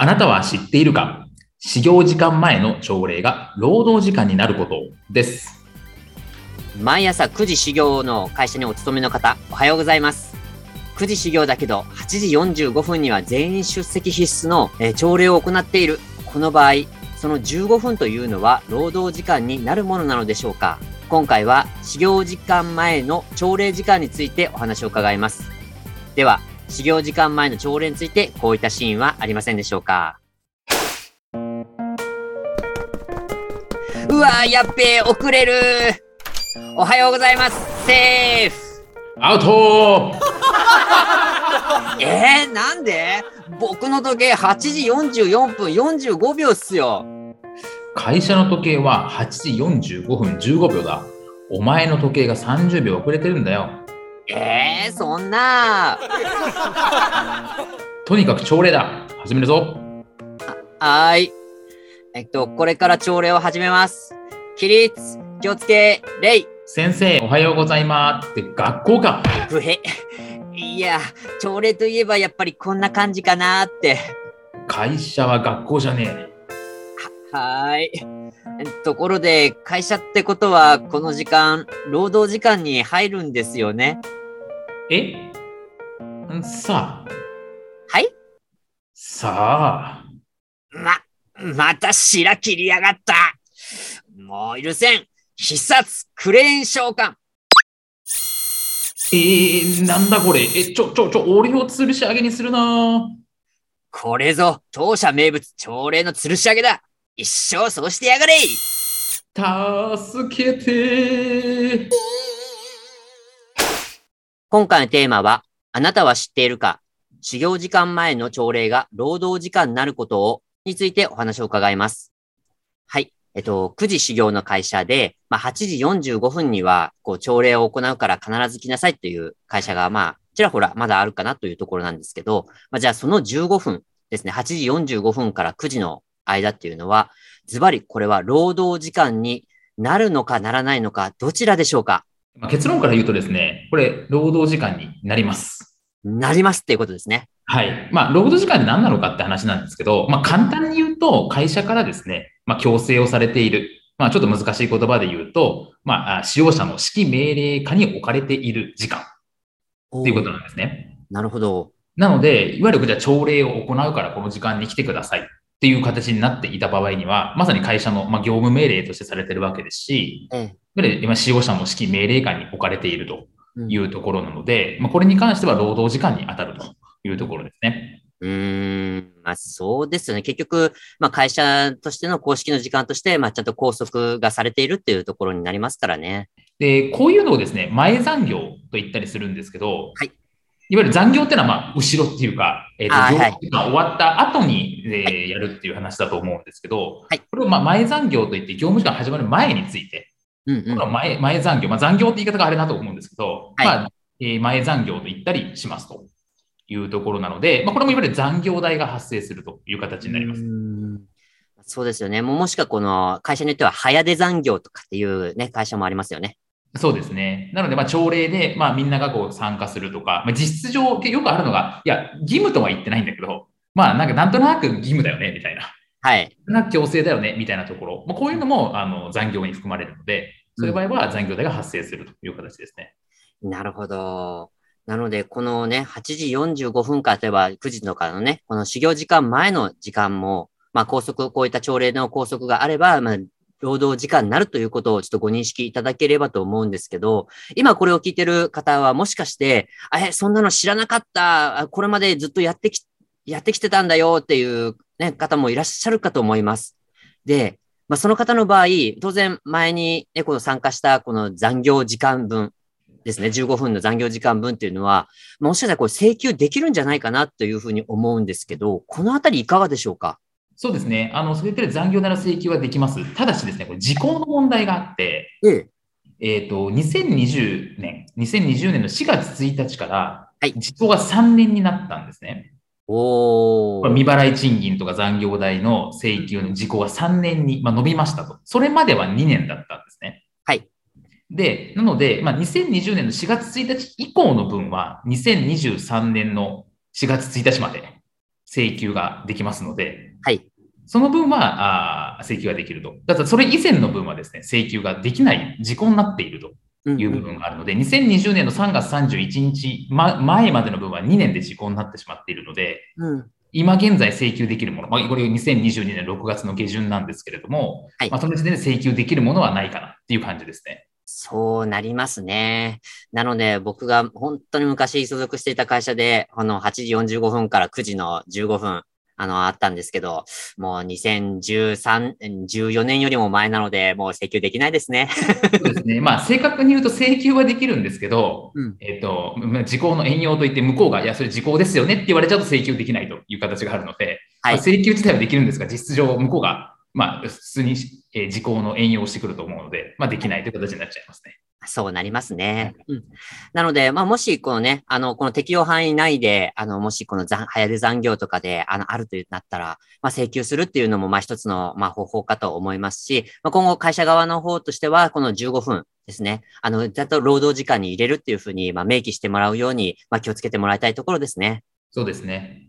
あなたは知っているか？始業時間前の朝礼が労働時間になることです。毎朝9時始業の会社にお勤めの方おはようございます。9時始業だけど8時45分には全員出席必須の、え朝礼を行っている。この場合その15分というのは労働時間になるものなのでしょうか？今回は始業時間前の朝礼時間についてお話を伺います。では始業時間前の朝礼についてこういったシーンはありませんでしょうか？うわーやっべえ遅れる。おはようございます。セーフ。アウト。えー、なんで？僕の時計8時44分45秒っすよ。会社の時計は8時45分15秒だ。お前の時計が30秒遅れてるんだよえー、そんな。とにかく朝礼だ始めるぞはーい。えっと、これから朝礼を始めます。起立、気をつけ、礼、先生おはようございますって学校か不平。いや、朝礼といえばやっぱりこんな感じかなーって。会社は学校じゃねはーい。ところで、会社ってことは、この時間、労働時間に入るんですよね。え？さあはい？さあま、また白切りやがった。もう許せん。必殺クレーン召喚。えー、なんだこれ？えちょちょちょ俺を吊るし上げにするなこれぞ当社名物朝礼の吊るし上げだ。一生そうしてやがれ。助けて今回のテーマは、あなたは知っているか始業時間前の朝礼が労働時間になることをについてお話を伺います。はい。えっと、9時始業の会社で、まあ、8時45分には、こう、朝礼を行うから必ず来なさいっていう会社が、まあ、ちらほらまだあるかなというところなんですけど、まあ、じゃあその15分ですね、8時45分から9時の間っていうのは、ズバリこれは労働時間になるのかならないのか、どちらでしょうか？まあ、結論から言うとですね、これ、労働時間になります。なりますっていうことですね。はい。まあ、労働時間って何なのかって話なんですけど、まあ、簡単に言うと、会社からですね、まあ、強制をされている。まあ、ちょっと難しい言葉で言うと、まあ、あ使用者の指揮命令下に置かれている時間っていうことなんですね。なるほど。なので、いわゆるじゃあ朝礼を行うからこの時間に来てくださいっていう形になっていた場合には、まさに会社の、まあ、業務命令としてされてるわけですし、ええ。いわゆる今使用者の指揮命令下に置かれているとうんいうところなので、まあ、これに関しては労働時間に当たるというところですね。うーん、まあそうですよね。結局、まあ会社としての公式の時間として、まあちゃんと拘束がされているっていうところになりますからね。で、こういうのをですね、前残業と言ったりするんですけど、はいいわゆる残業っていうのは、まあ、後ろっていうか、えっ、ーはい業務時間終わった後に、えーやるっていう話だと思うんですけど、はいこれをまあ前残業といって、業務時間始まる前について、うんうんこれ。は前前残業、まあ、残業って言い方があれだと思うんですけど、はいまあえー前残業と言ったりしますというところなので、まあ、これもいわゆる残業代が発生するという形になります。そうですよね。もうもしくはこの会社によっては早出残業とかっていうね、会社もありますよね。そうですね。なので、まあ、朝礼で、まあ、みんながこう参加するとか、まあ、実質上、よくあるのが、いや、義務とは言ってないんだけど、まあ、なんか、なんとなく義務だよね、みたいな。はい。なんか強制だよね、みたいなところ。まあ、こういうのも、あの、残業に含まれるので、そういう場合は残業代が発生するという形ですね。なるほど。なので、このね、8時45分から、例えば9時とかのね、この始業時間前の時間も、まあ、拘束、こういった朝礼の拘束があれば、まあ、労働時間になるということをちょっとご認識いただければと思うんですけど、今これを聞いてる方はもしかして、あえ、そんなの知らなかった、これまでずっとやってき、やってきてたんだよっていう、ね、方もいらっしゃるかと思います。で、まあ、その方の場合、当然前に、ね、この参加したこの残業時間分ですね、15分の残業時間分っていうのは、もしかしたらこれ請求できるんじゃないかなというふうに思うんですけど、このあたりいかがでしょうか？そうですね。あの、そういった残業代の請求はできます。ただしですね、これ時効の問題があって、ええ。えっ、と、2020年、2020年の4月1日から、はい時効が3年になったんですね。お未払い賃金とか残業代の請求の時効が3年に、まあ、伸びましたと。それまでは2年だったんですね。はい。で、なので、まあ、2020年の4月1日以降の分は、2023年の4月1日まで請求ができますので、はい。その分はあー請求ができると。だそれ以前の分はですね、請求ができない時効になっているとうんいう部分があるので、2020年の3月31日、ま、前までの分は2年で時効になってしまっているので、うん。今現在請求できるもの、まあ、これ2022年6月の下旬なんですけれども、はいまあ、その時点で請求できるものはないかなっていう感じですね。そうなりますね。なので、僕が本当に昔所属していた会社で、この8時45分から9時の15分、あの、あったんですけど、もう2013、14年よりも前なので、もう請求できないですね。そうですね。まあ、正確に言うと請求はできるんですけど、うんえっ、と、まあ時効の援用といって、向こうが、いや、それ時効ですよねって言われちゃうと請求できないという形があるので、はいまあ請求自体はできるんですが、実質上、向こうが、まあ、普通に、えー時効の援用をしてくると思うので、まあ、できないという形になっちゃいますね。そうなりますね。うん。なので、まあ、もし、このね、あの、この適用範囲内で、あの、もし、この残、流行る残業とかで、あの、あるとなったら、まあ、請求するっていうのも、まあ、一つの、まあ、方法かと思いますし、まあ、今後、会社側の方としては、この15分ですね、あの、ざっと労働時間に入れるっていうふうに、まあ、明記してもらうように、まあ、気をつけてもらいたいところですね。そうですね。